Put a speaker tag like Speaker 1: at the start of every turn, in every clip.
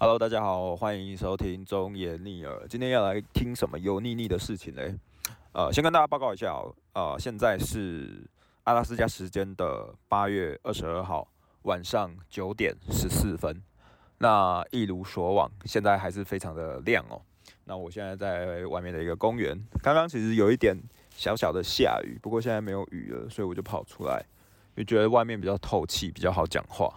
Speaker 1: Hello，大家好，欢迎收听中言逆耳。今天要来听什么油腻腻的事情嘞？呃，先跟大家报告一下哦，呃，现在是阿拉斯加时间的八月二十二号晚上九点十四分。那一如所往，现在还是非常的亮哦。那我现在在外面的一个公园，刚刚其实有一点小小的下雨，不过现在没有雨了，所以我就跑出来，就觉得外面比较透气，比较好讲话。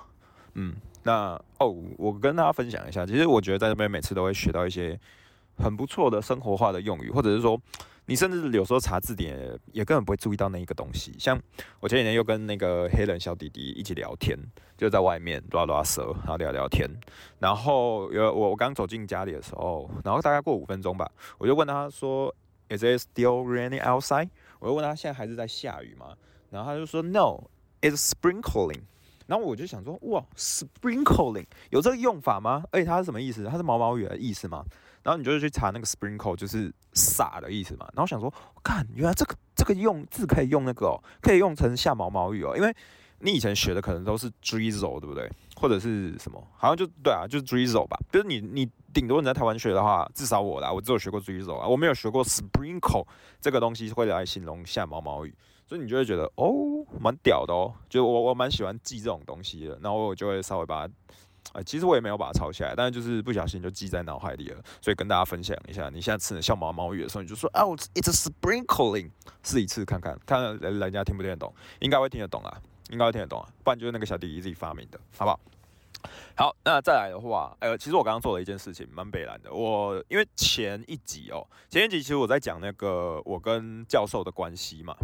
Speaker 1: 嗯。那哦，我跟大家分享一下，其实我觉得在这边每次都会学到一些很不错的生活化的用语，或者是说，你甚至有时候查字典也根本不会注意到那一个东西。像我前几天又跟那个黑人小弟弟一起聊天，就在外面拉拉舌，然后聊聊天。然后有我我刚走进家里的时候，然后大概过五分钟吧，我就问他说：“Is it still raining outside？” 我就问他现在还是在下雨吗？然后他就说：“No，it's sprinkling。”然后我就想说，哇，sprinkling 有这个用法吗？而且它是什么意思？它是毛毛雨的意思吗？然后你就去查那个 sprinkle，就是洒的意思嘛。然后想说，看，原来这个这个用字可以用那个哦，可以用成下毛毛雨哦。因为你以前学的可能都是 drizzle，对不对？或者是什么？好像就对啊，就是 drizzle 吧。就是你你顶多你在台湾学的话，至少我啦，我只有学过 drizzle 啊，我没有学过 sprinkle 这个东西会来形容下毛毛雨。所以你就会觉得哦，蛮屌的哦，就我我蛮喜欢记这种东西的，然后我就会稍微把它，呃，其实我也没有把它抄下来，但是就是不小心就记在脑海里了。所以跟大家分享一下，你现在吃的像毛毛雨的时候，你就说哦，it's a sprinkling，试一次看看，看人人家听不听得懂，应该会听得懂啊，应该会听得懂啊，不然就是那个小弟弟自己发明的，好不好？好，那再来的话，呃，其实我刚刚做了一件事情，蛮北蓝的。我因为前一集哦，前一集其实我在讲那个我跟教授的关系嘛，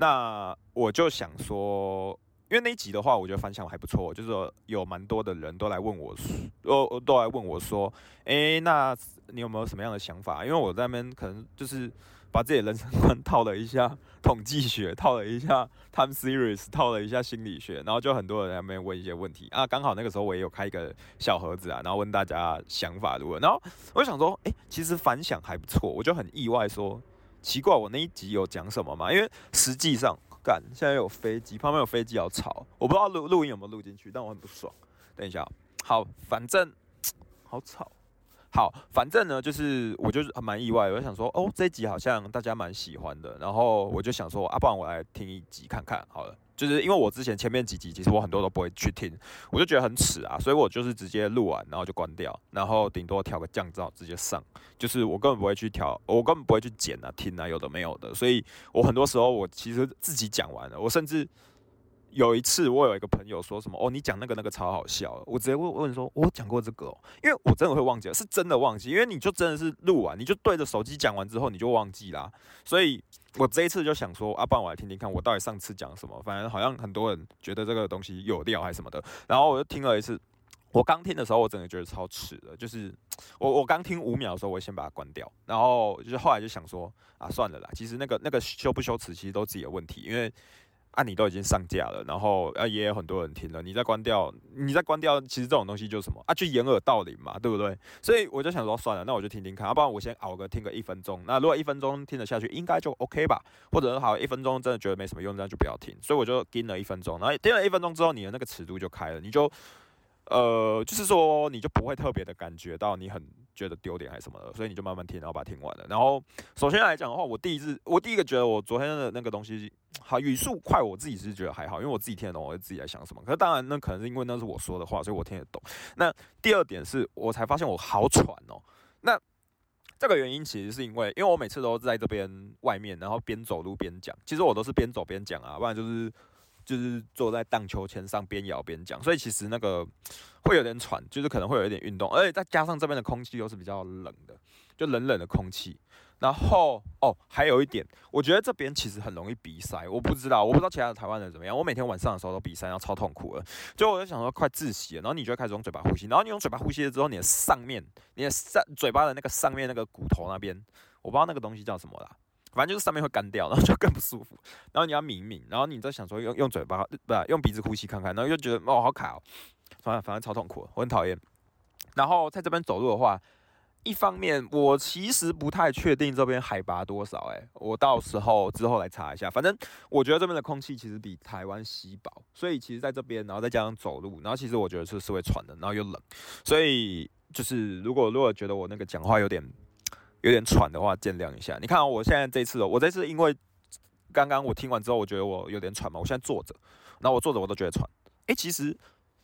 Speaker 1: 那我就想说，因为那一集的话，我觉得反响还不错，就是有蛮多的人都来问我，都都来问我说，哎，那你有没有什么样的想法？因为我在那边可能就是。把自己的人生观 套了一下统计学，套了一下 time series，套了一下心理学，然后就很多人在那边问一些问题啊。刚好那个时候我也有开一个小盒子啊，然后问大家想法如何。然后我就想说，哎，其实反响还不错，我就很意外，说奇怪，我那一集有讲什么吗？因为实际上，干现在有飞机，旁边有飞机要吵，我不知道录录音有没有录进去，但我很不爽。等一下，好，反正好吵。好，反正呢，就是我就是蛮意外，我想说，哦，这一集好像大家蛮喜欢的，然后我就想说，啊，不然我来听一集看看好了。就是因为我之前前面几集其实我很多都不会去听，我就觉得很耻啊，所以我就是直接录完然后就关掉，然后顶多调个降噪直接上，就是我根本不会去调，我根本不会去剪啊听啊有的没有的，所以我很多时候我其实自己讲完了，我甚至。有一次，我有一个朋友说什么哦，你讲那个那个超好笑，我直接问问说，我讲过这个哦，因为我真的会忘记，是真的忘记，因为你就真的是录完，你就对着手机讲完之后你就忘记啦，所以我这一次就想说，啊，不然我来听听看，我到底上次讲什么，反正好像很多人觉得这个东西有料还是什么的，然后我就听了一次，我刚听的时候我真的觉得超耻的，就是我我刚听五秒的时候，我先把它关掉，然后就是后来就想说，啊，算了啦，其实那个那个羞不羞耻，其实都自己的问题，因为。啊，你都已经上架了，然后啊也有很多人听了，你再关掉，你再关掉，其实这种东西就是什么啊，就掩耳盗铃嘛，对不对？所以我就想说，算了，那我就听听看，要不然我先熬个听个一分钟。那如果一分钟听得下去，应该就 OK 吧？或者好一分钟真的觉得没什么用，那就不要听。所以我就听了一分钟，然后听了一分钟之后，你的那个尺度就开了，你就。呃，就是说，你就不会特别的感觉到你很觉得丢脸还是什么的，所以你就慢慢听，然后把它听完了。然后，首先来讲的话，我第一次，我第一个觉得我昨天的那个东西，好语速快，我自己是觉得还好，因为我自己听得懂，我自己在想什么。可是当然，那可能是因为那是我说的话，所以我听得懂。那第二点是我才发现我好喘哦。那这个原因其实是因为，因为我每次都在这边外面，然后边走路边讲，其实我都是边走边讲啊，不然就是。就是坐在荡秋千上边摇边讲，所以其实那个会有点喘，就是可能会有一点运动，而且再加上这边的空气又是比较冷的，就冷冷的空气。然后哦，还有一点，我觉得这边其实很容易鼻塞，我不知道，我不知道其他的台湾人怎么样。我每天晚上的时候都鼻塞，然后超痛苦了。就我就想说快窒息了，然后你就开始用嘴巴呼吸，然后你用嘴巴呼吸了之后，你的上面，你的上嘴巴的那个上面那个骨头那边，我不知道那个东西叫什么啦。反正就是上面会干掉，然后就更不舒服。然后你要抿抿，然后你再想说用用嘴巴不用鼻子呼吸看看，然后又觉得哦好卡哦，反正反正超痛苦，我很讨厌。然后在这边走路的话，一方面我其实不太确定这边海拔多少，诶，我到时候之后来查一下。反正我觉得这边的空气其实比台湾稀薄，所以其实在这边，然后再加上走路，然后其实我觉得是是会喘的，然后又冷，所以。就是如果如果觉得我那个讲话有点有点喘的话，见谅一下。你看我现在这次，我这次因为刚刚我听完之后，我觉得我有点喘嘛，我现在坐着，然后我坐着我都觉得喘。诶，其实，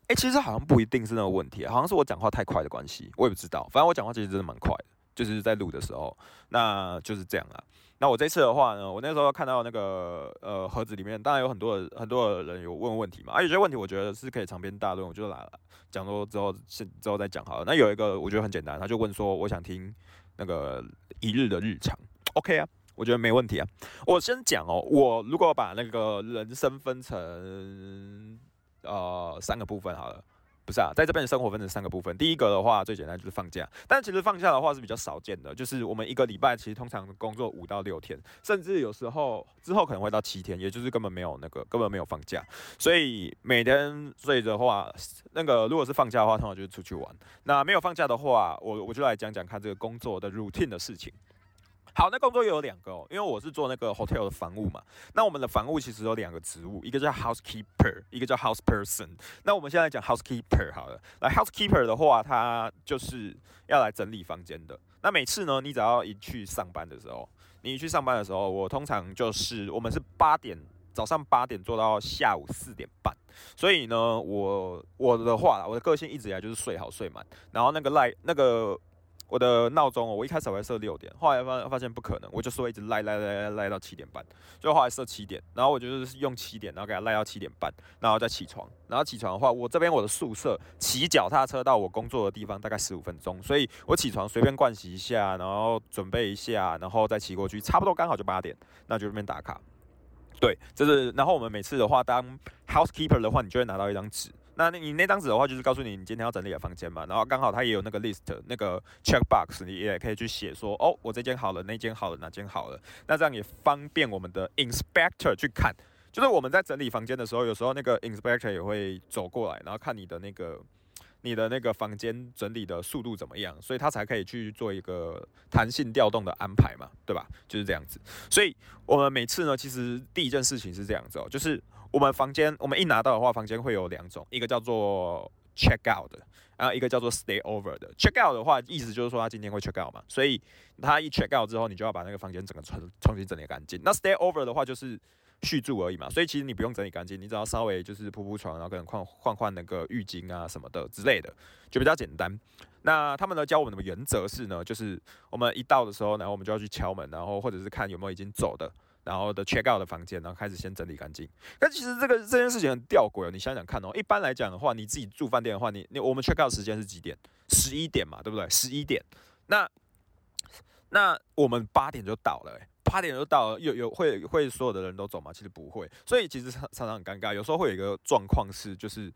Speaker 1: 诶，其实好像不一定是那个问题，好像是我讲话太快的关系，我也不知道。反正我讲话其实真的蛮快的，就是在录的时候，那就是这样啊。那我这次的话呢，我那时候看到那个呃盒子里面，当然有很多很多人有问问题嘛，啊有些问题我觉得是可以长篇大论，我就来了讲说之后现之后再讲好了。那有一个我觉得很简单，他就问说我想听那个一日的日常，OK 啊，我觉得没问题啊。我先讲哦，我如果把那个人生分成呃三个部分好了。不是啊，在这边的生活分成三个部分。第一个的话，最简单就是放假，但其实放假的话是比较少见的，就是我们一个礼拜其实通常工作五到六天，甚至有时候之后可能会到七天，也就是根本没有那个根本没有放假。所以每天所以的话，那个如果是放假的话，通常就是出去玩。那没有放假的话，我我就来讲讲看这个工作的 routine 的事情。好，那工作又有两个哦，因为我是做那个 hotel 的房务嘛。那我们的房务其实有两个职务，一个叫 housekeeper，一个叫 house person。那我们现在讲 housekeeper 好了，来 housekeeper 的话，他就是要来整理房间的。那每次呢，你只要一去上班的时候，你一去上班的时候，我通常就是我们是八点早上八点做到下午四点半。所以呢，我我的话，我的个性一直以来就是睡好睡满，然后那个赖那个。我的闹钟哦，我一开始我会设六点，后来发发现不可能，我就说一直赖赖赖赖到七点半，就后来设七点，然后我就是用七点，然后给它赖到七点半，然后再起床，然后起床的话，我这边我的宿舍骑脚踏车到我工作的地方大概十五分钟，所以我起床随便盥洗一下，然后准备一下，然后再骑过去，差不多刚好就八点，那就这边打卡。对，就是，然后我们每次的话，当 housekeeper 的话，你就会拿到一张纸。那你那张纸的话，就是告诉你你今天要整理的房间嘛，然后刚好它也有那个 list 那个 check box，你也可以去写说，哦，我这间好了，那间好了，哪间好了，那这样也方便我们的 inspector 去看，就是我们在整理房间的时候，有时候那个 inspector 也会走过来，然后看你的那个你的那个房间整理的速度怎么样，所以他才可以去做一个弹性调动的安排嘛，对吧？就是这样子，所以我们每次呢，其实第一件事情是这样子哦，就是。我们房间，我们一拿到的话，房间会有两种，一个叫做 check out 的，然后一个叫做 stay over 的。check out 的话，意思就是说他今天会 check out 嘛，所以他一 check out 之后，你就要把那个房间整个重重新整理干净。那 stay over 的话，就是续住而已嘛，所以其实你不用整理干净，你只要稍微就是铺铺床，然后可能换换换那个浴巾啊什么的之类的，就比较简单。那他们呢教我们的原则是呢，就是我们一到的时候，然后我们就要去敲门，然后或者是看有没有已经走的。然后的 check out 的房间，然后开始先整理干净。但其实这个这件事情很吊诡哦，你想想看哦，一般来讲的话，你自己住饭店的话，你你我们 check out 时间是几点？十一点嘛，对不对？十一点。那那我们八点就到了，八点就到了，有有会会所有的人都走吗？其实不会，所以其实常常很尴尬。有时候会有一个状况是，就是。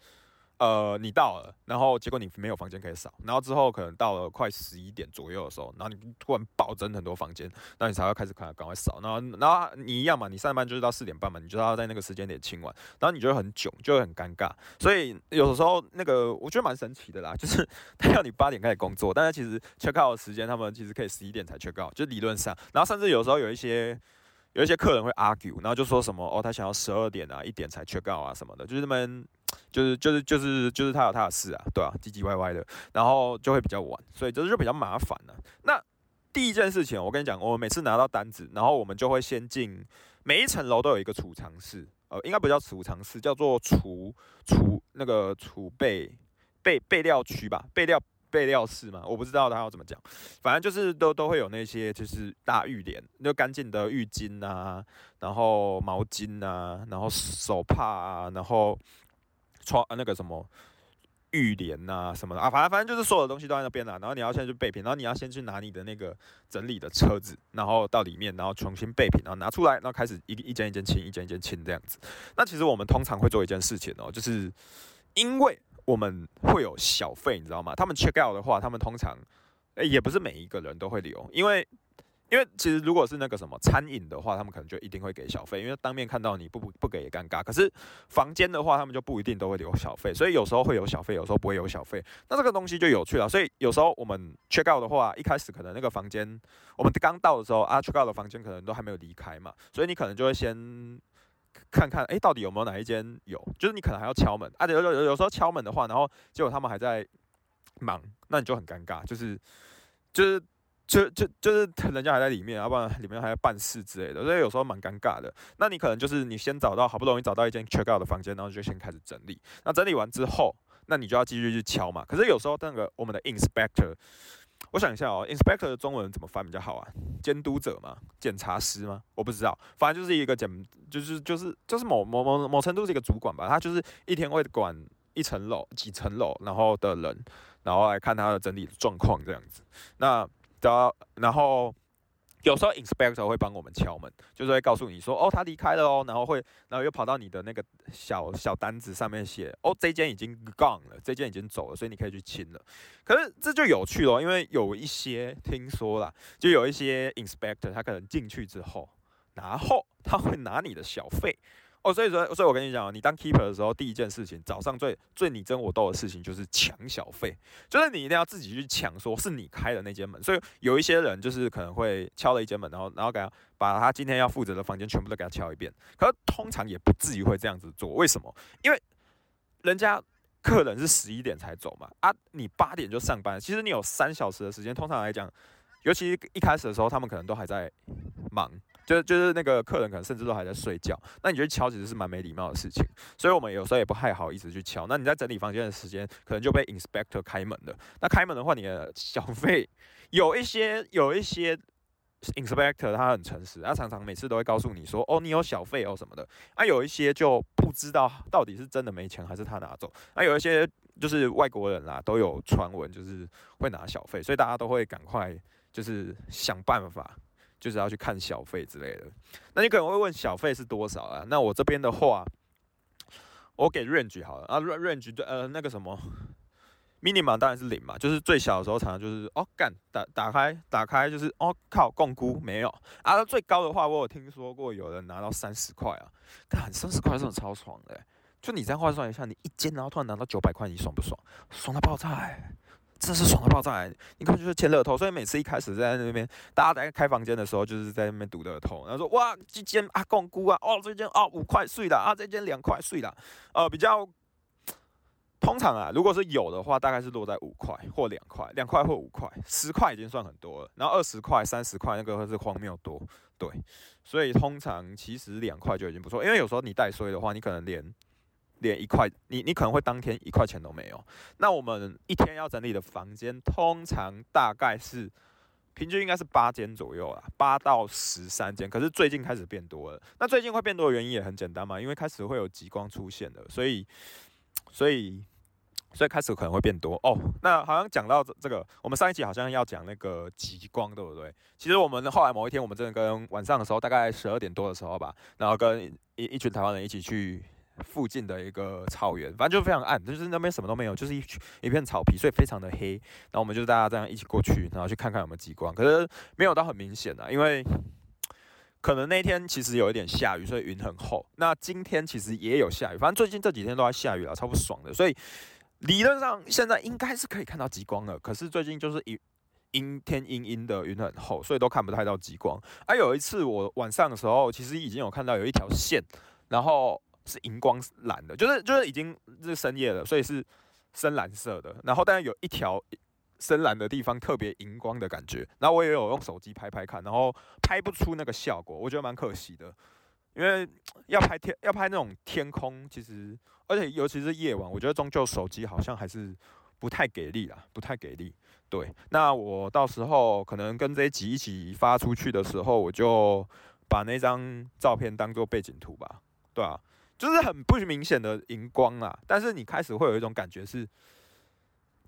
Speaker 1: 呃，你到了，然后结果你没有房间可以扫，然后之后可能到了快十一点左右的时候，然后你突然暴增很多房间，那你才要开始赶赶快扫，然后然后你一样嘛，你上班就是到四点半嘛，你就要在那个时间点清完，然后你就会很囧，就会很尴尬，所以有时候那个我觉得蛮神奇的啦，就是 他要你八点开始工作，但是其实 check out 的时间他们其实可以十一点才 check out，就理论上，然后甚至有时候有一些有一些客人会 argue，然后就说什么哦，他想要十二点啊，一点才 check out 啊什么的，就是他们。就是就是就是就是他有他的事啊，对啊，唧唧歪歪的，然后就会比较晚，所以这就比较麻烦了。那第一件事情，我跟你讲，我们每次拿到单子，然后我们就会先进每一层楼都有一个储藏室，呃，应该不叫储藏室，叫做储储那个储备备备料区吧，备料备料室嘛，我不知道他要怎么讲，反正就是都都会有那些就是大浴帘，就干净的浴巾啊，然后毛巾啊，然后手帕啊，然后。窗那个什么浴帘呐什么的啊，反正反正就是所有的东西都在那边了。然后你要先去备品，然后你要先去拿你的那个整理的车子，然后到里面，然后重新备品，然后拿出来，然后开始一一间一间清，一间一间清这样子。那其实我们通常会做一件事情哦，就是因为我们会有小费，你知道吗？他们 check out 的话，他们通常诶也不是每一个人都会留，因为。因为其实如果是那个什么餐饮的话，他们可能就一定会给小费，因为当面看到你不不不给也尴尬。可是房间的话，他们就不一定都会留小费，所以有时候会有小费，有时候不会有小费。那这个东西就有趣了。所以有时候我们 check out 的话，一开始可能那个房间我们刚到的时候啊，check out 的房间可能都还没有离开嘛，所以你可能就会先看看，哎，到底有没有哪一间有？就是你可能还要敲门啊，有有有时候敲门的话，然后结果他们还在。忙，那你就很尴尬，就是就是就就就是人家还在里面，要不然里面还在办事之类的，所以有时候蛮尴尬的。那你可能就是你先找到好不容易找到一间 check out 的房间，然后就先开始整理。那整理完之后，那你就要继续去敲嘛。可是有时候那个我们的 inspector。我想一下哦，inspector 的中文怎么翻比较好啊？监督者吗？检查师吗？我不知道，反正就是一个检，就是就是就是某某某某程度是一个主管吧。他就是一天会管一层楼、几层楼，然后的人，然后来看他的整理状况这样子。那的，然后。有时候 inspector 会帮我们敲门，就是会告诉你说，哦，他离开了哦，然后会，然后又跑到你的那个小小单子上面写，哦，这间已经 gone 了，这间已经走了，所以你可以去清了。可是这就有趣了，因为有一些听说了，就有一些 inspector 他可能进去之后，然后他会拿你的小费。哦，所以说，所以我跟你讲你当 keeper 的时候，第一件事情，早上最最你争我斗的事情就是抢小费，就是你一定要自己去抢，说是你开的那间门。所以有一些人就是可能会敲了一间门，然后然后给他把他今天要负责的房间全部都给他敲一遍。可是通常也不至于会这样子做，为什么？因为人家客人是十一点才走嘛，啊，你八点就上班，其实你有三小时的时间。通常来讲，尤其一开始的时候，他们可能都还在忙。就就是那个客人可能甚至都还在睡觉，那你觉得敲其实是蛮没礼貌的事情，所以我们有时候也不太好意思去敲。那你在整理房间的时间，可能就被 inspector 开门了。那开门的话，你的小费有一些有一些 inspector 他很诚实，他常常每次都会告诉你说，哦，你有小费哦什么的。那有一些就不知道到底是真的没钱还是他拿走。那有一些就是外国人啦，都有传闻就是会拿小费，所以大家都会赶快就是想办法。就是要去看小费之类的，那你可能会问小费是多少啊？那我这边的话，我给 range 好了啊，range 对呃那个什么 minimum 当然是零嘛，就是最小的时候常常就是哦干打打开打开就是哦靠共估没有啊，最高的话我有听说过有人拿到三十块啊，干三十块真的超爽的，就你这样换算一下，你一间然后突然拿到九百块，你爽不爽？爽到爆炸哎！真是爽到爆炸！你看，就是签乐透，所以每次一开始在那边，大家在开房间的时候，就是在那边赌乐透，然后说哇，这间啊，共估啊，哦，这间哦五块碎的啊，这间两块碎的，呃，比较通常啊，如果是有的话，大概是落在五块或两块，两块或五块，十块已经算很多了，然后二十块、三十块那个是荒谬多，对，所以通常其实两块就已经不错，因为有时候你带衰的话，你可能连。连一块，你你可能会当天一块钱都没有。那我们一天要整理的房间，通常大概是平均应该是八间左右啦，八到十三间。可是最近开始变多了。那最近会变多的原因也很简单嘛，因为开始会有极光出现了，所以所以所以开始可能会变多哦。那好像讲到这这个，我们上一集好像要讲那个极光，对不对？其实我们后来某一天，我们真的跟晚上的时候，大概十二点多的时候吧，然后跟一一群台湾人一起去。附近的一个草原，反正就非常暗，就是那边什么都没有，就是一一片草皮，所以非常的黑。然后我们就大家这样一起过去，然后去看看有没有极光。可是没有到很明显啊，因为可能那天其实有一点下雨，所以云很厚。那今天其实也有下雨，反正最近这几天都在下雨了，超不爽的。所以理论上现在应该是可以看到极光了，可是最近就是阴阴天阴阴的，云很厚，所以都看不太到极光。而有一次我晚上的时候，其实已经有看到有一条线，然后。是荧光蓝的，就是就是已经是深夜了，所以是深蓝色的。然后，但是有一条深蓝的地方特别荧光的感觉。然后我也有用手机拍拍看，然后拍不出那个效果，我觉得蛮可惜的。因为要拍天要拍那种天空，其实而且尤其是夜晚，我觉得终究手机好像还是不太给力啦，不太给力。对，那我到时候可能跟这一集一起发出去的时候，我就把那张照片当做背景图吧。对啊。就是很不明显的荧光啊，但是你开始会有一种感觉是，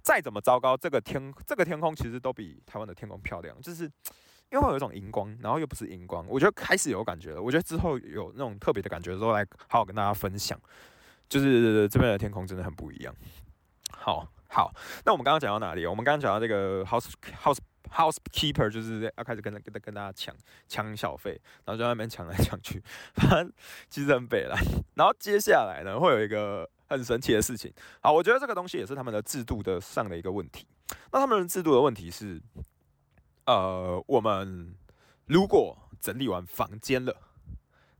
Speaker 1: 再怎么糟糕，这个天这个天空其实都比台湾的天空漂亮，就是因为会有一种荧光，然后又不是荧光，我觉得开始有感觉了。我觉得之后有那种特别的感觉的时候，来好好跟大家分享，就是这边的天空真的很不一样。好好，那我们刚刚讲到哪里？我们刚刚讲到这个 house house。Housekeeper 就是要开始跟跟跟大家抢抢小费，然后在那边抢来抢去，反正其实很北了。然后接下来呢，会有一个很神奇的事情。好，我觉得这个东西也是他们的制度的上的一个问题。那他们的制度的问题是，呃，我们如果整理完房间了，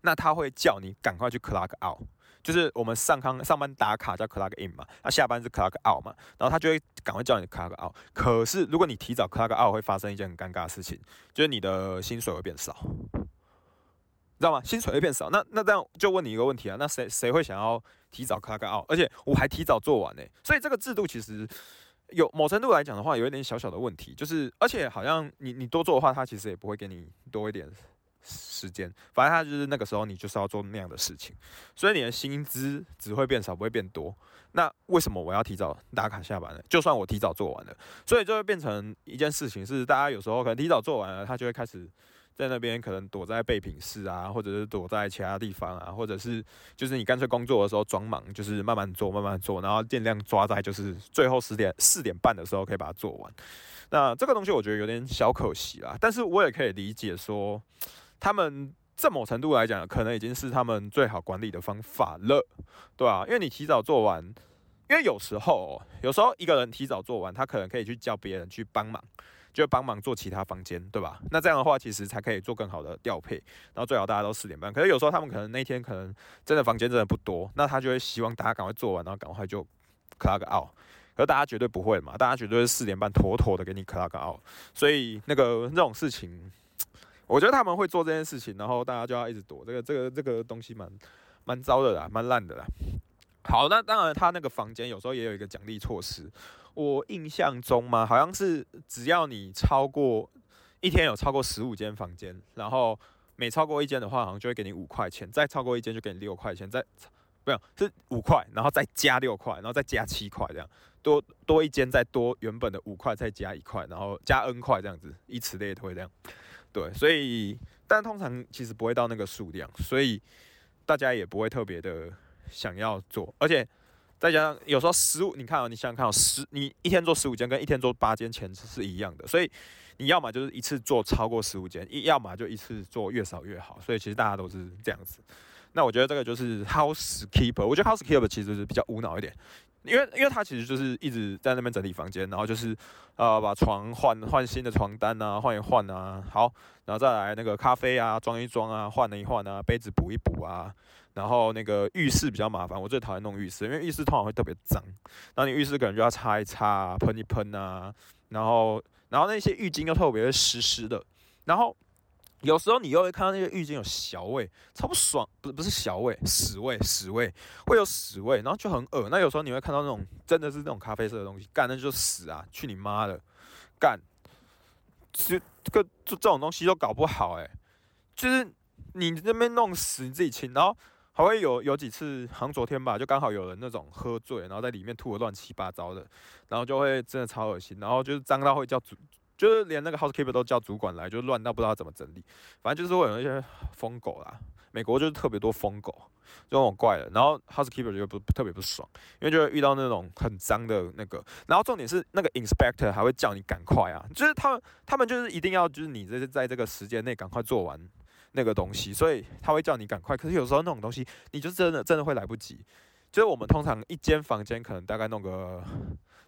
Speaker 1: 那他会叫你赶快去 clock out，就是我们上康上班打卡叫 clock in 嘛，那下班是 clock out 嘛，然后他就会赶快叫你 clock out。可是如果你提早 clock out，会发生一件很尴尬的事情，就是你的薪水会变少，知道吗？薪水会变少。那那这样就问你一个问题啊，那谁谁会想要提早 clock out？而且我还提早做完呢，所以这个制度其实。有某程度来讲的话，有一点小小的问题，就是而且好像你你多做的话，他其实也不会给你多一点时间，反正他就是那个时候你就是要做那样的事情，所以你的薪资只会变少，不会变多。那为什么我要提早打卡下班呢？就算我提早做完了，所以就会变成一件事情，是大家有时候可能提早做完了，他就会开始。在那边可能躲在备品室啊，或者是躲在其他地方啊，或者是就是你干脆工作的时候装忙，就是慢慢做，慢慢做，然后尽量抓在就是最后十点四点半的时候可以把它做完。那这个东西我觉得有点小可惜啦，但是我也可以理解说，他们这某程度来讲，可能已经是他们最好管理的方法了，对吧？因为你提早做完，因为有时候有时候一个人提早做完，他可能可以去叫别人去帮忙。就帮忙做其他房间，对吧？那这样的话，其实才可以做更好的调配。然后最好大家都四点半。可是有时候他们可能那天可能真的房间真的不多，那他就会希望大家赶快做完，然后赶快就 clock out。可是大家绝对不会嘛，大家绝对是四点半妥妥的给你 clock out。所以那个这种事情，我觉得他们会做这件事情，然后大家就要一直躲。这个这个这个东西蛮蛮糟的啦，蛮烂的啦。好，那当然他那个房间有时候也有一个奖励措施。我印象中嘛，好像是只要你超过一天有超过十五间房间，然后每超过一间的话，好像就会给你五块钱；再超过一间就给你六块钱；再不有是五块，然后再加六块，然后再加七块，这样多多一间再多原本的五块再加一块，然后加 n 块这样子，以此类推这样。对，所以但通常其实不会到那个数量，所以大家也不会特别的想要做，而且。再加上有时候十五，你看啊，你想想看，十你一天做十五间，跟一天做八间钱是一样的，所以你要么就是一次做超过十五间，一要么就一次做越少越好，所以其实大家都是这样子。那我觉得这个就是 housekeeper，我觉得 housekeeper 其实是比较无脑一点。因为，因为他其实就是一直在那边整理房间，然后就是，呃，把床换换新的床单啊，换一换啊，好，然后再来那个咖啡啊，装一装啊，换了一换啊，杯子补一补啊，然后那个浴室比较麻烦，我最讨厌弄浴室，因为浴室通常会特别脏，那你浴室可能就要擦一擦，喷一喷啊，然后，然后那些浴巾又特别湿湿的，然后。有时候你又会看到那些浴巾有小味，超不爽，不不是小味，屎味，屎味，会有屎味，然后就很恶那有时候你会看到那种真的是那种咖啡色的东西，干那就屎啊，去你妈的，干，这这个这这种东西都搞不好哎，就是你这边弄屎你自己清，然后还会有有几次，好像昨天吧，就刚好有人那种喝醉，然后在里面吐的乱七八糟的，然后就会真的超恶心，然后就是脏到会叫主。就是连那个 housekeeper 都叫主管来，就乱到不知道怎么整理。反正就是会有一些疯狗啦，美国就是特别多疯狗，就那种怪的。然后 housekeeper 就不特别不爽，因为就会遇到那种很脏的那个。然后重点是那个 inspector 还会叫你赶快啊，就是他们他们就是一定要就是你这是在这个时间内赶快做完那个东西，所以他会叫你赶快。可是有时候那种东西，你就真的真的会来不及。就是我们通常一间房间可能大概弄个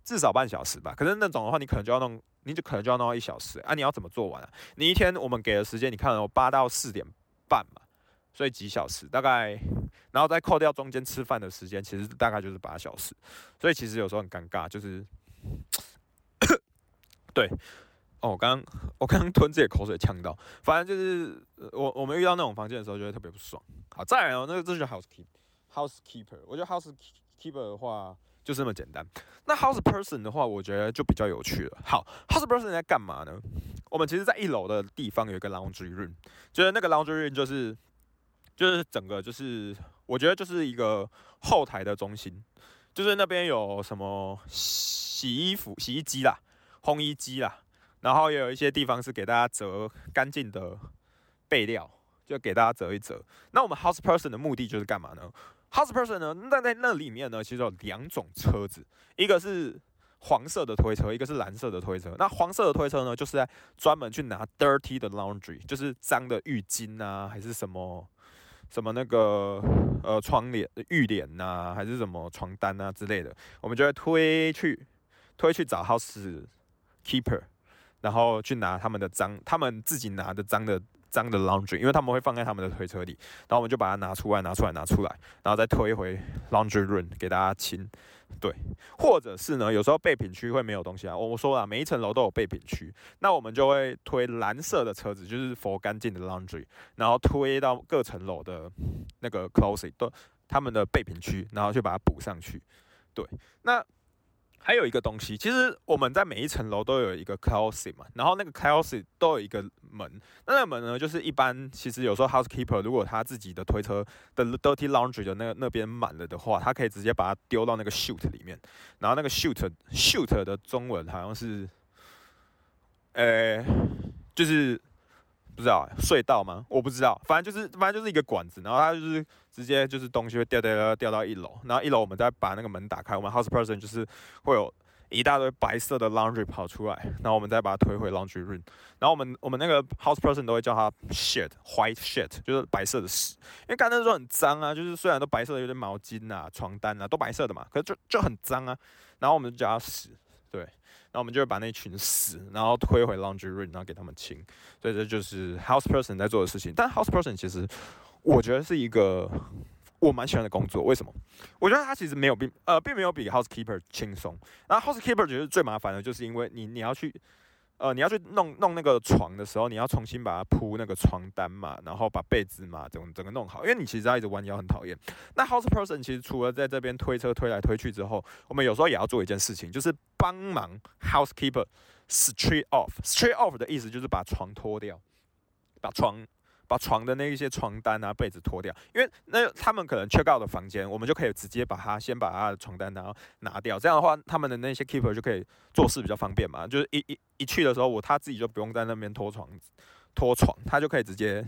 Speaker 1: 至少半小时吧，可是那种的话，你可能就要弄。你就可能就要弄到一小时啊！你要怎么做完啊？你一天我们给的时间，你看有八到四点半嘛，所以几小时大概，然后再扣掉中间吃饭的时间，其实大概就是八小时。所以其实有时候很尴尬，就是 对哦，我刚我刚吞自己口水呛到，反正就是我我们遇到那种房间的时候，就会特别不爽。好，再来哦，那个这是 housekeeper housekeeper，我觉得 housekeeper 的话。就是这么简单。那 house person 的话，我觉得就比较有趣了。好，house person 在干嘛呢？我们其实，在一楼的地方有一个 laundry room，就是那个 laundry room 就是就是整个就是我觉得就是一个后台的中心，就是那边有什么洗衣服、洗衣机啦、烘衣机啦，然后也有一些地方是给大家折干净的备料，就给大家折一折。那我们 house person 的目的就是干嘛呢？House person 呢？那在那里面呢，其实有两种车子，一个是黄色的推车，一个是蓝色的推车。那黄色的推车呢，就是在专门去拿 dirty 的 laundry，就是脏的浴巾啊，还是什么什么那个呃窗帘、浴帘呐，还是什么床单啊之类的，我们就会推去推去找 house keeper，然后去拿他们的脏，他们自己拿的脏的脏的 laundry，因为他们会放在他们的推车里，然后我们就把它拿出来，拿出来，拿出来，然后再推回 laundry room 给大家清。对，或者是呢，有时候备品区会没有东西啊。我说了，每一层楼都有备品区，那我们就会推蓝色的车子，就是 for 干净的 laundry，然后推到各层楼的那个 closet 都他们的备品区，然后去把它补上去。对，那。还有一个东西，其实我们在每一层楼都有一个 closet 嘛，然后那个 closet 都有一个门，那那个门呢，就是一般其实有时候 housekeeper 如果他自己的推车的 dirty laundry 的那个那边满了的话，他可以直接把它丢到那个 shoot 里面，然后那个 shoot shoot 的中文好像是，呃，就是。不知道隧道吗？我不知道，反正就是反正就是一个管子，然后它就是直接就是东西会掉掉掉掉到一楼，然后一楼我们再把那个门打开，我们 house person 就是会有一大堆白色的 laundry 跑出来，然后我们再把它推回 laundry room，然后我们我们那个 house person 都会叫它 shit white shit，就是白色的屎，因为刚才说很脏啊，就是虽然都白色的有点毛巾啊、床单啊都白色的嘛，可是就就很脏啊，然后我们就叫它屎，对。那我们就会把那群屎，然后推回 laundry room，然后给他们清。所以这就是 house person 在做的事情。但 house person 其实我觉得是一个我蛮喜欢的工作。为什么？我觉得他其实没有并呃，并没有比 housekeeper 轻松。然后 housekeeper 觉得最麻烦的就是因为你你要去。呃，你要去弄弄那个床的时候，你要重新把它铺那个床单嘛，然后把被子嘛，整整个弄好。因为你其实要一直弯腰，很讨厌。那 house person 其实除了在这边推车推来推去之后，我们有时候也要做一件事情，就是帮忙 housekeeper strip off。strip off 的意思就是把床脱掉，把床。把床的那一些床单啊、被子脱掉，因为那他们可能缺告的房间，我们就可以直接把它先把他的床单然后拿掉，这样的话，他们的那些 keeper 就可以做事比较方便嘛。就是一一一去的时候，我他自己就不用在那边拖床拖床，他就可以直接。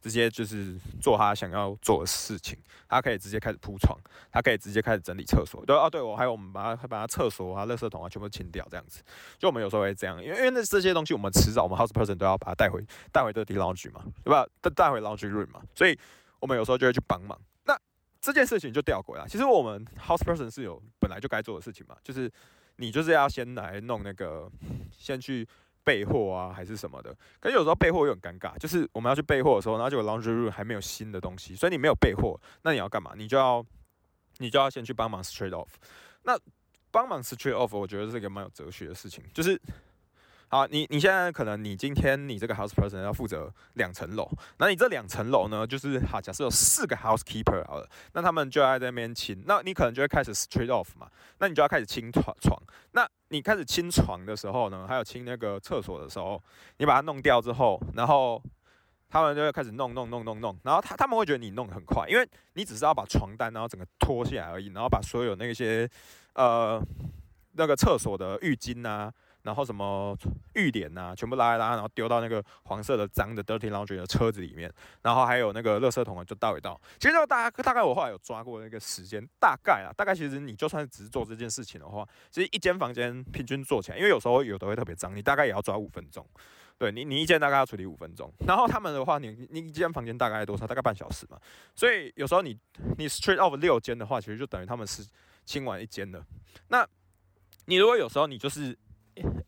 Speaker 1: 直接就是做他想要做的事情，他可以直接开始铺床，他可以直接开始整理厕所。对啊，对我还有我们把他把他厕所啊、垃圾桶啊全部清掉，这样子。就我们有时候会这样，因为因为那这些东西我们迟早我们 house person 都要把它带回带回这个 d lounge 嘛，对吧？带带回 lounge room 嘛，所以我们有时候就会去帮忙。那这件事情就吊诡了。其实我们 house person 是有本来就该做的事情嘛，就是你就是要先来弄那个，先去。备货啊，还是什么的？可是有时候备货又很尴尬，就是我们要去备货的时候，然后就 laundry room 还没有新的东西，所以你没有备货，那你要干嘛？你就要，你就要先去帮忙 straight off。那帮忙 straight off，我觉得是一个蛮有哲学的事情，就是。好，你你现在可能你今天你这个 house person 要负责两层楼，那你这两层楼呢，就是好，假设有四个 housekeeper 好了，那他们就在那边清，那你可能就会开始 straight off 嘛，那你就要开始清床床，那你开始清床的时候呢，还有清那个厕所的时候，你把它弄掉之后，然后他们就会开始弄弄弄弄弄，然后他他们会觉得你弄得很快，因为你只是要把床单然后整个脱下来而已，然后把所有那些呃那个厕所的浴巾啊。然后什么浴帘呐，全部拉一拉，然后丢到那个黄色的脏的 dirty laundry 的车子里面，然后还有那个垃圾桶啊，就倒一倒。其实大概大概我后来有抓过那个时间，大概啊，大概其实你就算只是做这件事情的话，其实一间房间平均做起来，因为有时候有的会特别脏，你大概也要抓五分钟。对你，你一间大概要处理五分钟，然后他们的话，你你一间房间大概多少？大概半小时嘛。所以有时候你你 straight off 六间的话，其实就等于他们是清完一间了。那你如果有时候你就是。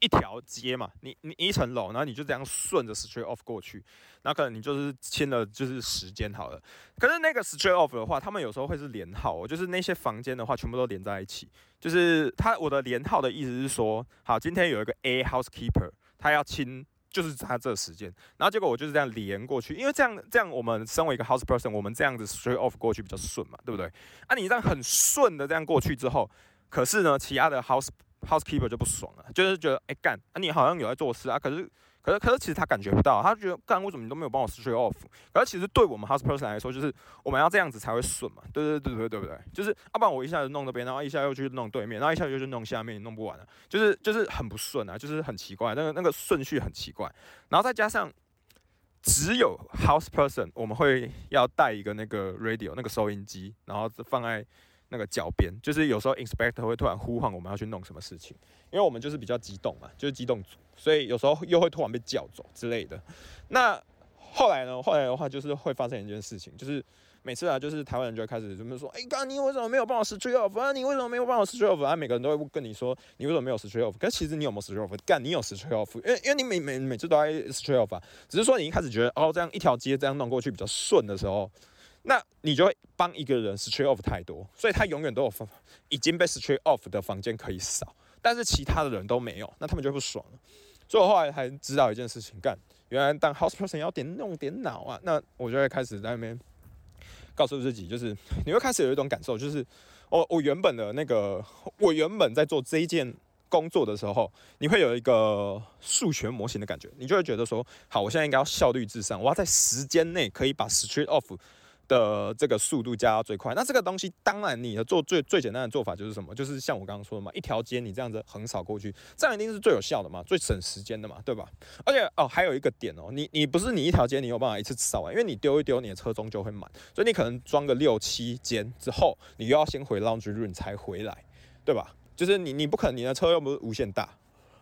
Speaker 1: 一条街嘛，你你一层楼，然后你就这样顺着 straight off 过去，然后可能你就是签了就是时间好了。可是那个 straight off 的话，他们有时候会是连号，就是那些房间的话全部都连在一起。就是他我的连号的意思是说，好，今天有一个 A housekeeper，他要亲就是他这个时间，然后结果我就是这样连过去，因为这样这样我们身为一个 house person，我们这样子 straight off 过去比较顺嘛，对不对？啊，你这样很顺的这样过去之后，可是呢，其他的 house Housekeeper 就不爽了，就是觉得哎干啊，你好像有在做事啊，可是可是可是其实他感觉不到，他觉得干为什么你都没有帮我 switch off？可是其实对我们 house person 来说，就是我们要这样子才会顺嘛，对对对对对不对？就是要不然我一下子弄那边，然后一下又去弄对面，然后一下又去弄下面，弄不完了，就是就是很不顺啊，就是很奇怪，那个那个顺序很奇怪，然后再加上只有 house person 我们会要带一个那个 radio 那个收音机，然后放在。那个脚边，就是有时候 inspector 会突然呼唤我们要去弄什么事情，因为我们就是比较激动嘛，就是机动组，所以有时候又会突然被叫走之类的。那后来呢？后来的话就是会发生一件事情，就是每次啊，就是台湾人就会开始这么说，哎，刚刚你为什么没有帮我 straight off 啊？你为什么没有帮我 straight off 啊？每个人都会跟你说，你为什么没有 straight off？可是其实你有没有 straight off？干，你有 straight off，因为因为你每每每次都在 straight off 啊，只是说你一开始觉得哦，这样一条街这样弄过去比较顺的时候，那你就会帮一个人 straight off 太多，所以他永远都有房已经被 straight off 的房间可以扫，但是其他的人都没有，那他们就不爽了。所以我后来才知道一件事情，干，原来当 house person 要点弄点脑啊，那我就会开始在那边。告诉自己，就是你会开始有一种感受，就是我我原本的那个，我原本在做这一件工作的时候，你会有一个数学模型的感觉，你就会觉得说，好，我现在应该要效率至上，我要在时间内可以把 straight off。的这个速度加到最快，那这个东西当然你的做最最简单的做法就是什么？就是像我刚刚说的嘛，一条街你这样子横扫过去，这样一定是最有效的嘛，最省时间的嘛，对吧？而且哦，还有一个点哦，你你不是你一条街你有办法一次扫完，因为你丢一丢，你的车中就会满，所以你可能装个六七间之后，你又要先回 laundry room 才回来，对吧？就是你你不可能你的车又不是无限大，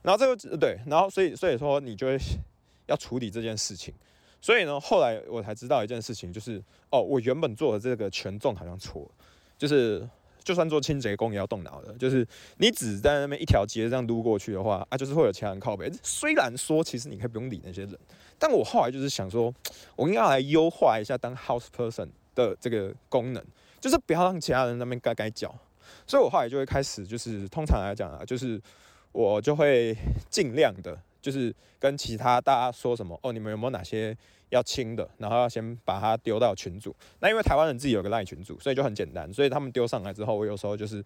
Speaker 1: 然后这个对，然后所以所以说你就会要处理这件事情。所以呢，后来我才知道一件事情，就是哦，我原本做的这个权重好像错，就是就算做清洁工也要动脑的，就是你只在那边一条街这样撸过去的话，啊，就是会有其他人靠背。虽然说其实你可以不用理那些人，但我后来就是想说，我应该来优化一下当 house person 的这个功能，就是不要让其他人那边该该叫。所以我后来就会开始，就是通常来讲啊，就是我就会尽量的。就是跟其他大家说什么哦，你们有没有哪些要清的？然后要先把它丢到群组。那因为台湾人自己有个赖群组，所以就很简单。所以他们丢上来之后，我有时候就是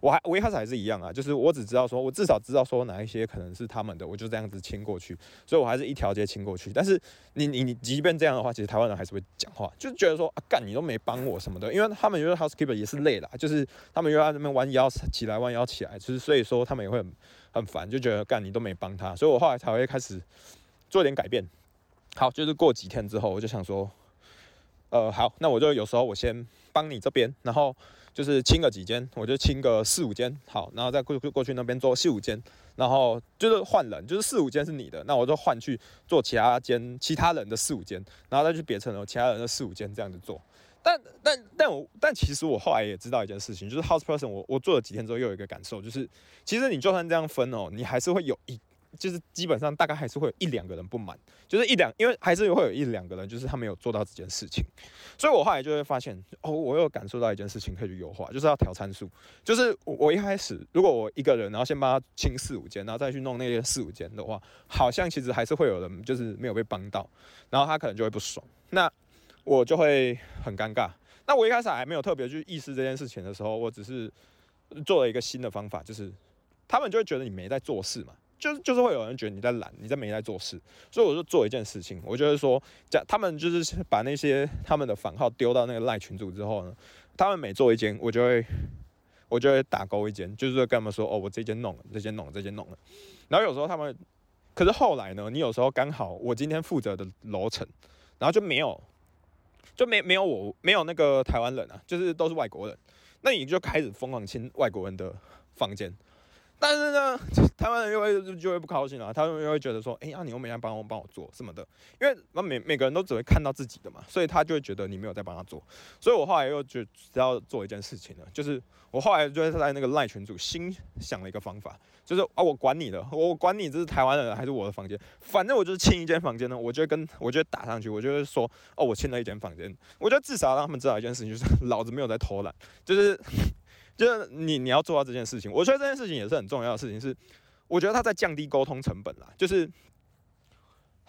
Speaker 1: 我还我一开始还是一样啊，就是我只知道说我至少知道说哪一些可能是他们的，我就这样子清过去。所以我还是一条街清过去。但是你你你，即便这样的话，其实台湾人还是会讲话，就觉得说啊干你都没帮我什么的，因为他们觉得 housekeeper 也是累了，就是他们又在那边弯腰起来弯腰起来，其实所以说他们也会很。很烦，就觉得干你都没帮他，所以我后来才会开始做点改变。好，就是过几天之后，我就想说，呃，好，那我就有时候我先帮你这边，然后就是清个几间，我就清个四五间，好，然后再过过去那边做四五间，然后就是换人，就是四五间是你的，那我就换去做其他间其他人的四五间，然后再去别层楼其他人的四五间这样子做。但但但我但其实我后来也知道一件事情，就是 house person，我我做了几天之后又有一个感受，就是其实你就算这样分哦，你还是会有一，就是基本上大概还是会有一两个人不满，就是一两，因为还是会有一两个人，就是他没有做到这件事情，所以我后来就会发现，哦，我又感受到一件事情可以去优化，就是要调参数，就是我一开始如果我一个人，然后先帮他清四五间，然后再去弄那些四五间的话，好像其实还是会有人就是没有被帮到，然后他可能就会不爽，那。我就会很尴尬。那我一开始还没有特别去意识这件事情的时候，我只是做了一个新的方法，就是他们就会觉得你没在做事嘛，就是就是会有人觉得你在懒，你在没在做事。所以我就做一件事情，我就是说，讲他们就是把那些他们的房号丢到那个赖群组之后呢，他们每做一间，我就会我就会打勾一间，就是跟他们说，哦，我这间弄了，这间弄了，这间弄了。然后有时候他们，可是后来呢，你有时候刚好我今天负责的楼层，然后就没有。就没没有我没有那个台湾人啊，就是都是外国人，那你就开始疯狂清外国人的房间。但是呢，台湾人又会就会不高兴了，他们又会觉得说，哎呀，你又没来帮我帮我做什么的，因为那每每个人都只会看到自己的嘛，所以他就会觉得你没有在帮他做。所以我后来又就只要做一件事情了，就是我后来就是在那个赖群组心想了一个方法，就是啊，我管你的，我管你这是台湾人还是我的房间，反正我就是清一间房间呢，我就跟我就打上去，我就会说，哦，我清了一间房间，我觉得至少让他们知道一件事情，就是老子没有在偷懒，就是。就是你你要做到这件事情，我觉得这件事情也是很重要的事情，是我觉得他在降低沟通成本啦，就是。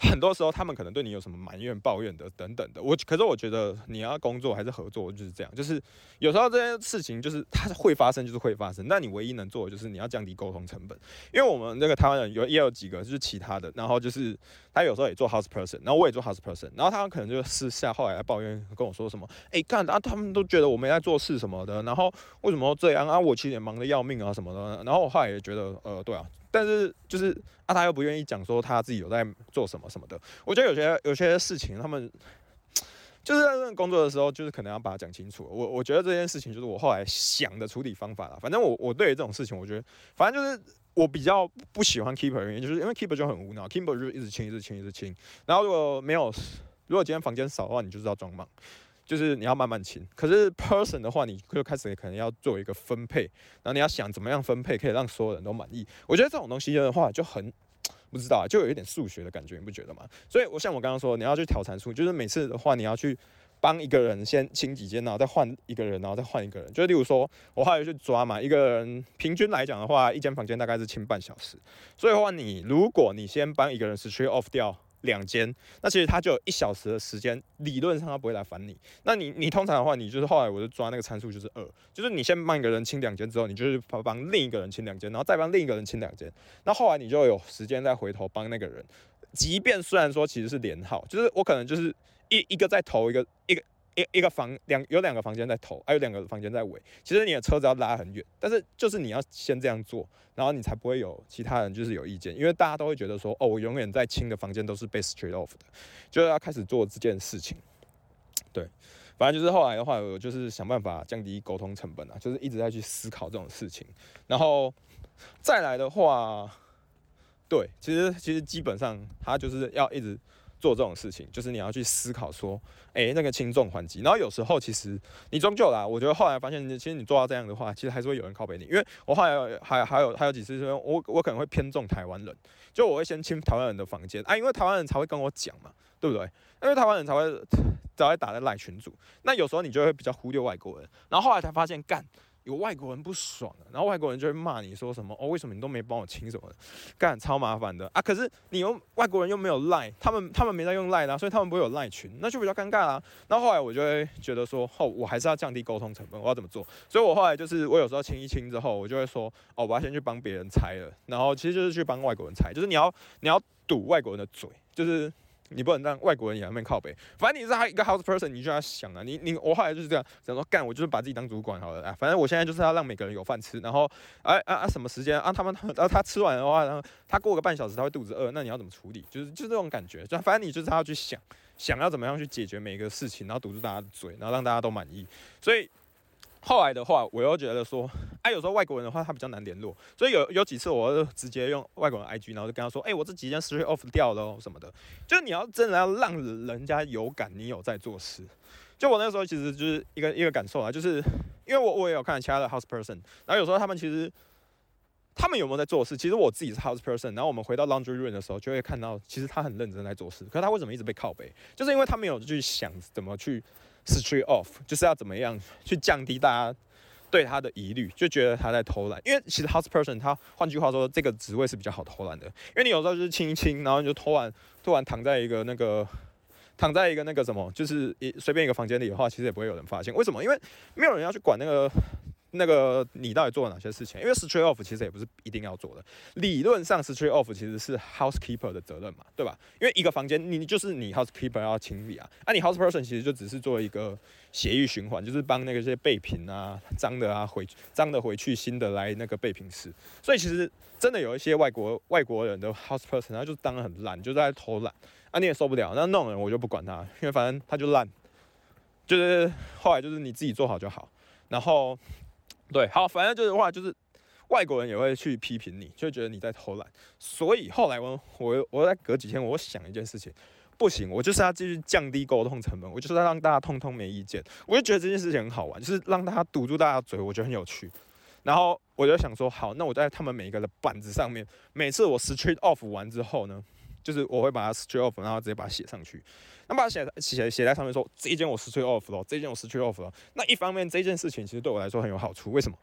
Speaker 1: 很多时候，他们可能对你有什么埋怨、抱怨的等等的。我可是我觉得你要工作还是合作就是这样，就是有时候这件事情就是它会发生，就是会发生。那你唯一能做的就是你要降低沟通成本。因为我们那个台湾人有也有几个就是其他的，然后就是他有时候也做 house person，然后我也做 house person，然后他们可能就私下后来抱怨跟我说什么，哎，干啊，他们都觉得我没在做事什么的，然后为什么这样啊？我其实也忙得要命啊什么的。然后我后来也觉得，呃，对啊。但是就是啊，他又不愿意讲说他自己有在做什么什么的。我觉得有些有些事情，他们就是在工作的时候，就是可能要把它讲清楚。我我觉得这件事情就是我后来想的处理方法了。反正我我对于这种事情，我觉得反正就是我比较不喜欢 keeper 原因，就是因为 keeper 就很无脑，keeper 就一直清一直清一直清。然后如果没有，如果今天房间少的话，你就知道装忙。就是你要慢慢清。可是 person 的话，你就开始可能要做一个分配，然后你要想怎么样分配可以让所有人都满意。我觉得这种东西的话就很不知道啊，就有一点数学的感觉，你不觉得吗？所以我像我刚刚说，你要去调参数，就是每次的话你要去。帮一个人先清几间，然后再换一个人，然后再换一个人。就例如说，我后来去抓嘛，一个人平均来讲的话，一间房间大概是清半小时。所以的话，你如果你先帮一个人 switch off 掉两间，那其实他就有一小时的时间，理论上他不会来烦你。那你你通常的话，你就是后来我就抓那个参数就是二，就是你先帮一个人清两间之后，你就是帮帮另一个人清两间，然后再帮另一个人清两间。那后来你就有时间再回头帮那个人，即便虽然说其实是连号，就是我可能就是。一一个在投，一个一个一一个房两有两个房间在头，还有两个房间在尾。其实你的车子要拉很远，但是就是你要先这样做，然后你才不会有其他人就是有意见，因为大家都会觉得说，哦，我永远在清的房间都是被 straight off 的，就是要开始做这件事情。对，反正就是后来的话，我就是想办法降低沟通成本啊，就是一直在去思考这种事情。然后再来的话，对，其实其实基本上他就是要一直。做这种事情，就是你要去思考说，哎，那个轻重缓急。然后有时候其实你终究啦，我觉得后来发现，其实你做到这样的话，其实还是会有人靠背你。因为我后来还还有还有几次，我我可能会偏重台湾人，就我会先清台湾人的房间啊，因为台湾人才会跟我讲嘛，对不对？因为台湾人才会才会打在赖群组。那有时候你就会比较忽略外国人，然后后来才发现干。有外国人不爽了，然后外国人就会骂你说什么哦，为什么你都没帮我清什么，干超麻烦的啊！可是你又外国人又没有赖，他们他们没在用赖啦，所以他们不会有赖群，那就比较尴尬啦。那后来我就会觉得说，哦，我还是要降低沟通成本，我要怎么做？所以我后来就是我有时候清一清之后，我就会说，哦，我要先去帮别人拆了，然后其实就是去帮外国人拆，就是你要你要堵外国人的嘴，就是。你不能让外国人也那边靠北，反正你是他一个 house person，你就要想啊，你你我后来就是这样想说，干我就是把自己当主管好了啊，反正我现在就是要让每个人有饭吃，然后哎啊啊什么时间啊他们然后 他吃完的话，然后他过个半小时他会肚子饿，那你要怎么处理？就是就是这种感觉，就反正你就是要去想想要怎么样去解决每一个事情，然后堵住大家的嘴，然后让大家都满意，所以。后来的话，我又觉得说，哎，有时候外国人的话他比较难联络，所以有有几次我就直接用外国人 IG，然后就跟他说，哎，我这几件 straight off 掉了什么的，就是你要真的要让人家有感你有在做事。就我那时候其实就是一个一个感受啊，就是因为我我也有看其他的 house person，然后有时候他们其实他们有没有在做事，其实我自己是 house person，然后我们回到 laundry room 的时候就会看到，其实他很认真在做事，可是他为什么一直被靠背？就是因为他没有去想怎么去。Straight off 就是要怎么样去降低大家对他的疑虑，就觉得他在偷懒。因为其实 house person 他换句话说，这个职位是比较好偷懒的。因为你有时候就是轻轻，然后你就偷懒，突然躺在一个那个躺在一个那个什么，就是一随便一个房间里的话，其实也不会有人发现。为什么？因为没有人要去管那个。那个你到底做了哪些事情？因为 straight off 其实也不是一定要做的，理论上 straight off 其实是 housekeeper 的责任嘛，对吧？因为一个房间你就是你 housekeeper 要清理啊，啊你 house person 其实就只是做一个协议循环，就是帮那个些备品啊脏的啊回脏的回去，新的来那个备品室。所以其实真的有一些外国外国人的 house person，他就当的很烂，就在偷懒啊，你也受不了。那那种人我就不管他，因为反正他就烂，就是后来就是你自己做好就好，然后。对，好，反正就是话，就是外国人也会去批评你，就觉得你在偷懒。所以后来我我我在隔几天，我想一件事情，不行，我就是要继续降低沟通成本，我就是要让大家通通没意见。我就觉得这件事情很好玩，就是让大家堵住大家嘴，我觉得很有趣。然后我就想说，好，那我在他们每一个的板子上面，每次我 straight off 完之后呢？就是我会把它 straight off，然后直接把它写上去。那把它写写写在上面说，这一件我 straight off 了，这一件我 straight off 了。那一方面，这件事情其实对我来说很有好处。为什么？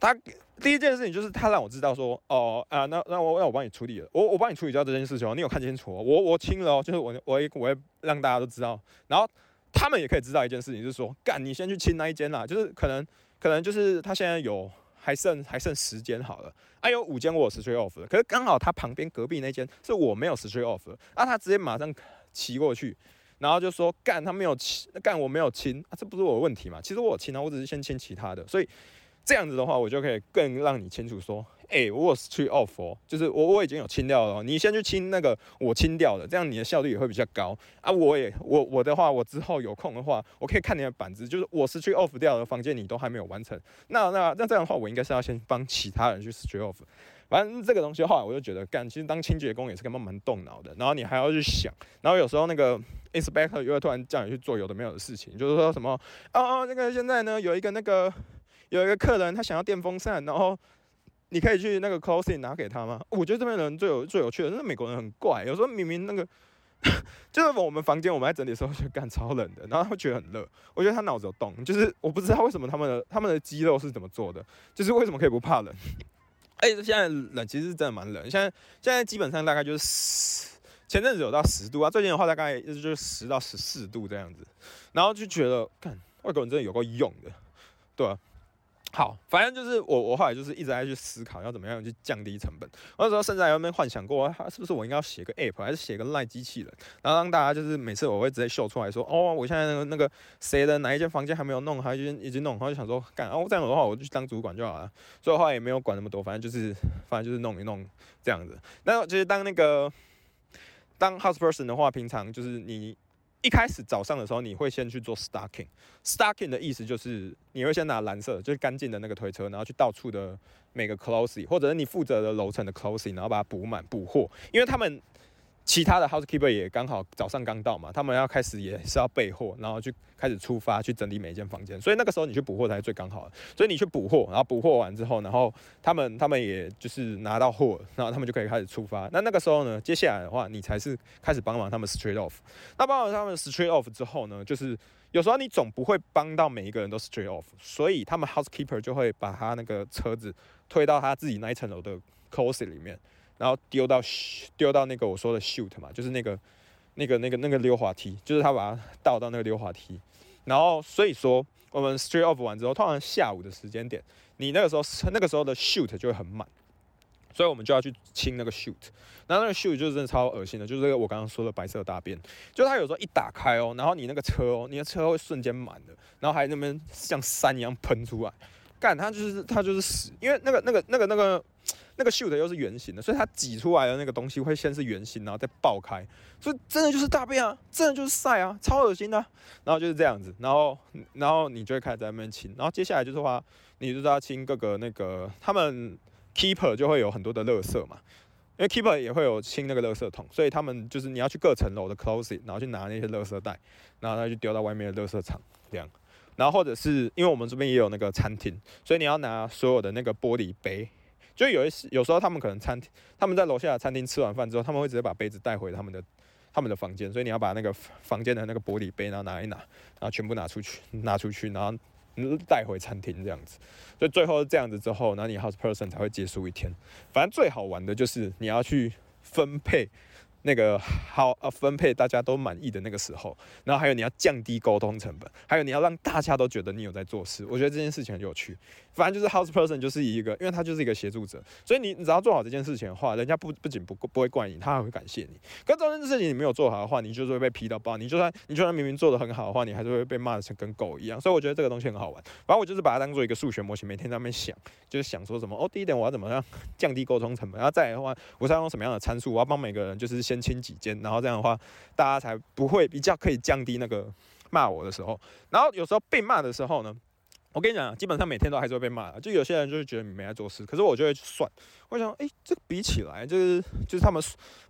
Speaker 1: 他第一件事情就是他让我知道说，哦啊，那那我那我帮你处理了，我我帮你处理掉这件事情哦，你有看清楚？我我清了哦，就是我我也我会让大家都知道，然后他们也可以知道一件事情，就是说，干，你先去清那一间啦，就是可能可能就是他现在有。还剩还剩十间好了，啊有五间我有 straight off 了，可是刚好他旁边隔壁那间是我没有 straight off 的，啊他直接马上骑过去，然后就说干他没有骑，干我没有亲，啊这不是我的问题嘛？其实我亲啊，我只是先亲其他的，所以这样子的话，我就可以更让你清楚说。哎，我是去 off 哦，就是我我已经有清掉了，你先去清那个我清掉的，这样你的效率也会比较高啊。我也我我的话，我之后有空的话，我可以看你的板子，就是我是去 off 掉的房间，你都还没有完成。那那那这样的话，我应该是要先帮其他人去 stray off，
Speaker 2: 反正这个东西后来我就觉得，干，其实当清洁工也是个蛮蛮动脑的。然后你还要去想，然后有时候那个 inspector 又会突然叫你去做有的没有的事情，就是说什么，哦哦，那个现在呢有一个那个有一个客人他想要电风扇，然后你可以去那个 closing 拿给他吗？我觉得这边人最有最有趣的，那美国人很怪，有时候明明那个。就是我们房间，我们在整理的时候就干超冷的，然后会觉得很热。我觉得他脑子有洞，就是我不知道为什么他们的他们的肌肉是怎么做的，就是为什么可以不怕冷。哎，现在冷其实是真的蛮冷，现在现在基本上大概就是，前阵子有到十度啊，最近的话大概就是十到十四度这样子，然后就觉得干外国人真的有够用的，对吧？好，反正就是我，我后来就是一直在去思考要怎么样去降低成本。我那时候甚至还有没幻想过，是不是我应该要写个 app，还是写个赖机器人，然后让大家就是每次我会直接秀出来说，哦，我现在那个那个谁的哪一间房间还没有弄，还已经已经弄，然后就想说干，哦这样的话我就去当主管就好了。所以后来也没有管那么多，反正就是反正就是弄一弄这样子。那其实当那个当 house person 的话，平常就是你。一开始早上的时候，你会先去做 stocking。stocking 的意思就是你会先拿蓝色，就是干净的那个推车，然后去到处的每个 closing，或者是你负责的楼层的 closing，然后把它补满补货，因为他们。其他的 housekeeper 也刚好早上刚到嘛，他们要开始也是要备货，然后去开始出发去整理每一间房间，所以那个时候你去补货才是最刚好的。所以你去补货，然后补货完之后，然后他们他们也就是拿到货，然后他们就可以开始出发。那那个时候呢，接下来的话你才是开始帮忙他们 straight off。那帮完他们 straight off 之后呢，就是有时候你总不会帮到每一个人都 straight off，所以他们 housekeeper 就会把他那个车子推到他自己那一层楼的 closet 里面。然后丢到丢到那个我说的 shoot 嘛，就是那个那个那个那个溜滑梯，就是他把它倒到那个溜滑梯。然后所以说我们 straight off 完之后，通常下午的时间点，你那个时候那个时候的 shoot 就会很满，所以我们就要去清那个 shoot。然后那个 shoot 就是真的超恶心的，就是这个我刚刚说的白色大便，就它有时候一打开哦，然后你那个车哦，你的车会瞬间满的，然后还那边像山一样喷出来，干它就是它就是屎，因为那个那个那个那个。那个 shoot 又是圆形的，所以它挤出来的那个东西会先是圆形，然后再爆开，所以真的就是大便啊，真的就是晒啊，超恶心的。然后就是这样子，然后然后你就会开始在那边清，然后接下来就是话，你就是要清各个那个他们 keeper 就会有很多的垃圾嘛，因为 keeper 也会有清那个垃圾桶，所以他们就是你要去各层楼的 closet，然后去拿那些垃圾袋，然后他就丢到外面的垃圾场这样。然后或者是因为我们这边也有那个餐厅，所以你要拿所有的那个玻璃杯。就有一些有时候他们可能餐厅，他们在楼下的餐厅吃完饭之后，他们会直接把杯子带回他们的他们的房间，所以你要把那个房间的那个玻璃杯然后拿一拿，然后全部拿出去拿出去，然后带回餐厅这样子。所以最后这样子之后，然后你 house person 才会结束一天。反正最好玩的就是你要去分配。那个好呃分配大家都满意的那个时候，然后还有你要降低沟通成本，还有你要让大家都觉得你有在做事。我觉得这件事情很有趣。反正就是 house person 就是一个，因为他就是一个协助者，所以你你只要做好这件事情的话，人家不不仅不不会怪你，他还会感谢你。可这件事情你没有做好的话，你就是会被批到爆。你就算你就算明明做的很好的话，你还是会被骂的成跟狗一样。所以我觉得这个东西很好玩。反正我就是把它当做一个数学模型，每天在那边想，就是想说什么哦，第一点我要怎么样降低沟通成本，然后再来的话，我是要用什么样的参数，我要帮每个人就是先。清几间，然后这样的话，大家才不会比较可以降低那个骂我的时候。然后有时候被骂的时候呢？我跟你讲，基本上每天都还是会被骂。就有些人就是觉得你没在做事，可是我就会算。我想，哎，这比起来，就是就是他们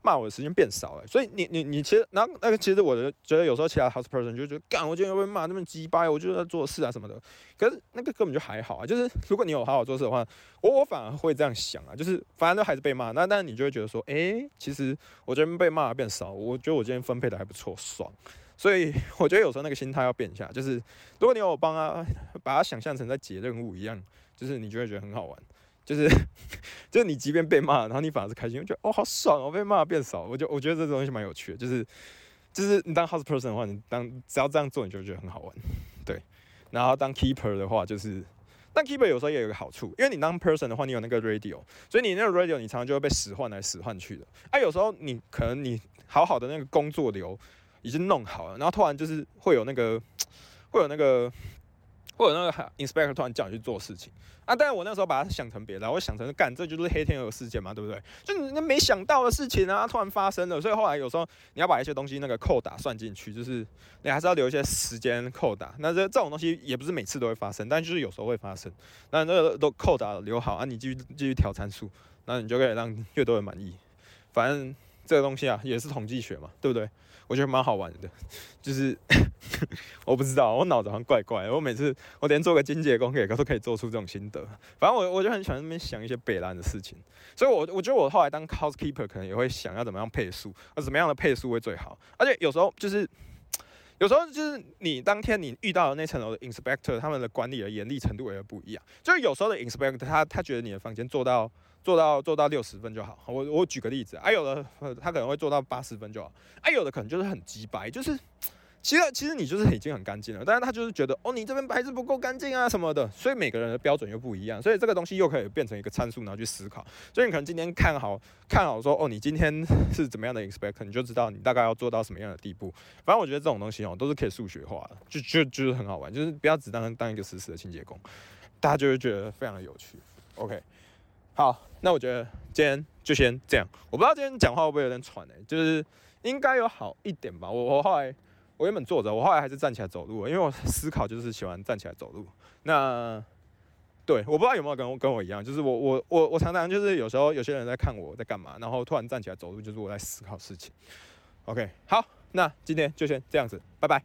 Speaker 2: 骂我的时间变少了。所以你你你其实，然后那个其实我的觉得有时候其他 house person 就觉得，干，我今天被骂那么鸡巴，我就在做事啊什么的。可是那个根本就还好啊。就是如果你有好好做事的话，我我反而会这样想啊。就是反正都还是被骂，那但是你就会觉得说，哎，其实我觉得被骂变少，我觉得我今天分配的还不错，爽。所以我觉得有时候那个心态要变一下，就是如果你有帮他，把它想象成在解任务一样，就是你就会觉得很好玩，就是 就是你即便被骂，然后你反而是开心，我觉得哦好爽哦，被骂变少，我就我觉得这东西蛮有趣的，就是就是你当 house person 的话，你当只要这样做，你就觉得很好玩，对。然后当 keeper 的话，就是但 keeper 有时候也有个好处，因为你当 person 的话，你有那个 radio，所以你那个 radio 你常常就会被使唤来使唤去的。啊，有时候你可能你好好的那个工作流。已经弄好了，然后突然就是会有那个，会有那个，会有那个 inspector 突然叫你去做事情啊！但是我那时候把它想成别的，我想成干，这就是黑天鹅事件嘛，对不对？就你那没想到的事情啊，突然发生了，所以后来有时候你要把一些东西那个扣打算进去，就是你还是要留一些时间扣打。那这这种东西也不是每次都会发生，但就是有时候会发生。那那个都扣打留好啊，你继续继续调参数。那你就可以让越多人满意。反正这个东西啊，也是统计学嘛，对不对？我觉得蛮好玩的，就是 我不知道，我脑子好像怪怪的。我每次我连做个金结工也都可以做出这种心得。反正我我就很喜欢那边想一些北兰的事情，所以我我觉得我后来当 housekeeper 可能也会想要怎么样配数，那怎么样的配数会最好。而且有时候就是有时候就是你当天你遇到的那层楼的 inspector，他们的管理的严厉程度也会不一样。就是有时候的 inspector 他他觉得你的房间做到。做到做到六十分就好。我我举个例子，啊，有的他可能会做到八十分就好，啊，有的可能就是很鸡白，就是其实其实你就是已经很干净了，但是他就是觉得哦，你这边牌子不够干净啊什么的，所以每个人的标准又不一样，所以这个东西又可以变成一个参数，然后去思考。所以你可能今天看好看好说哦，你今天 是怎么样的 expect，你就知道你大概要做到什么样的地步。反正我觉得这种东西哦，都是可以数学化的，就就就是很好玩，就是不要只当当一个实时的清洁工，大家就会觉得非常的有趣。OK。好，那我觉得今天就先这样。我不知道今天讲话会不会有点喘哎，就是应该有好一点吧。我我后来我原本坐着，我后来还是站起来走路，因为我思考就是喜欢站起来走路。那对，我不知道有没有跟我跟我一样，就是我我我我常常就是有时候有些人在看我在干嘛，然后突然站起来走路，就是我在思考事情。OK，好，那今天就先这样子，拜拜。